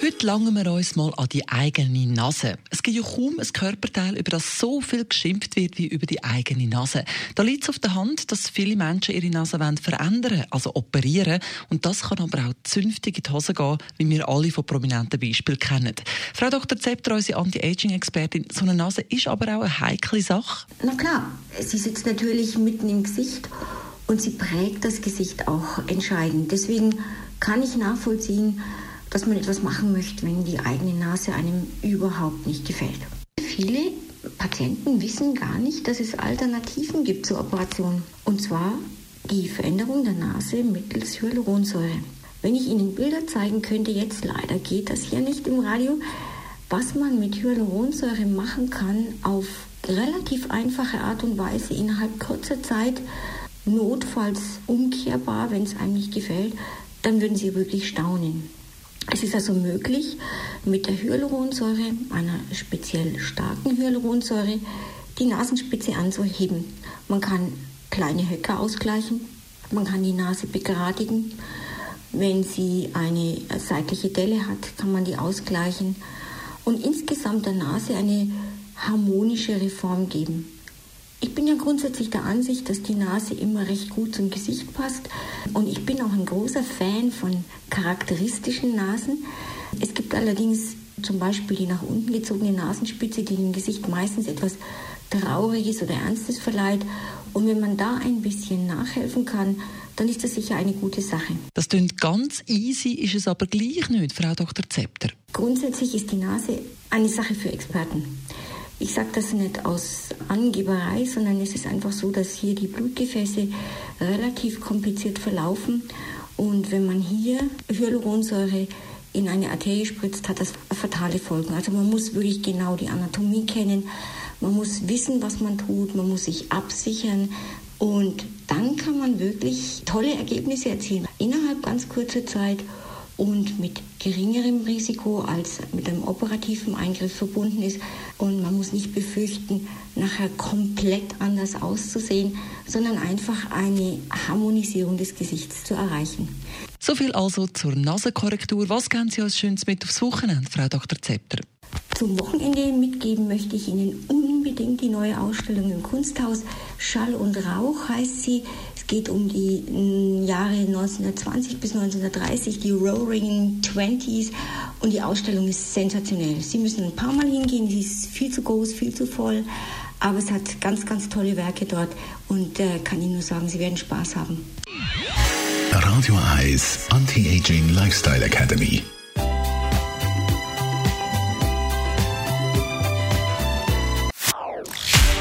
Heute langen wir uns mal an die eigene Nase. Es gibt ja kaum ein Körperteil, über das so viel geschimpft wird wie über die eigene Nase. Da liegt es auf der Hand, dass viele Menschen ihre Nase verändern also operieren. Und das kann aber auch zünftig in die Hose gehen, wie wir alle von prominenten Beispielen kennen. Frau Dr. Zepter, unsere Anti-Aging-Expertin, so eine Nase ist aber auch eine heikle Sache. Na klar, sie sitzt natürlich mitten im Gesicht und sie prägt das Gesicht auch entscheidend. Deswegen kann ich nachvollziehen, dass man etwas machen möchte, wenn die eigene Nase einem überhaupt nicht gefällt. Viele Patienten wissen gar nicht, dass es Alternativen gibt zur Operation. Und zwar die Veränderung der Nase mittels Hyaluronsäure. Wenn ich Ihnen Bilder zeigen könnte, jetzt leider geht das hier nicht im Radio, was man mit Hyaluronsäure machen kann auf relativ einfache Art und Weise innerhalb kurzer Zeit, notfalls umkehrbar, wenn es einem nicht gefällt, dann würden Sie wirklich staunen. Es ist also möglich, mit der Hyaluronsäure, einer speziell starken Hyaluronsäure, die Nasenspitze anzuheben. Man kann kleine Höcker ausgleichen, man kann die Nase begradigen. Wenn sie eine seitliche Delle hat, kann man die ausgleichen und insgesamt der Nase eine harmonische Reform geben. Ich bin ja grundsätzlich der Ansicht, dass die Nase immer recht gut zum Gesicht passt. Und ich bin auch ein großer Fan von charakteristischen Nasen. Es gibt allerdings zum Beispiel die nach unten gezogene Nasenspitze, die dem Gesicht meistens etwas Trauriges oder Ernstes verleiht. Und wenn man da ein bisschen nachhelfen kann, dann ist das sicher eine gute Sache. Das klingt ganz easy, ist es aber gleich nicht, Frau Dr. Zepter. Grundsätzlich ist die Nase eine Sache für Experten. Ich sage das nicht aus Angeberei, sondern es ist einfach so, dass hier die Blutgefäße relativ kompliziert verlaufen. Und wenn man hier Hyaluronsäure in eine Arterie spritzt, hat das fatale Folgen. Also man muss wirklich genau die Anatomie kennen, man muss wissen, was man tut, man muss sich absichern und dann kann man wirklich tolle Ergebnisse erzielen. Innerhalb ganz kurzer Zeit und mit geringerem Risiko als mit einem operativen Eingriff verbunden ist. Und man muss nicht befürchten, nachher komplett anders auszusehen, sondern einfach eine Harmonisierung des Gesichts zu erreichen. So viel also zur Nasenkorrektur. Was geben Sie als Schönes mit aufs Wochenende, Frau Dr. Zepter? Zum Wochenende mitgeben möchte ich Ihnen unbedingt die neue Ausstellung im Kunsthaus. Schall und Rauch heißt sie geht um die mm, Jahre 1920 bis 1930, die Roaring Twenties und die Ausstellung ist sensationell. Sie müssen ein paar Mal hingehen, sie ist viel zu groß, viel zu voll, aber es hat ganz, ganz tolle Werke dort und äh, kann Ihnen nur sagen, Sie werden Spaß haben. Radio Eyes Anti-Aging Lifestyle Academy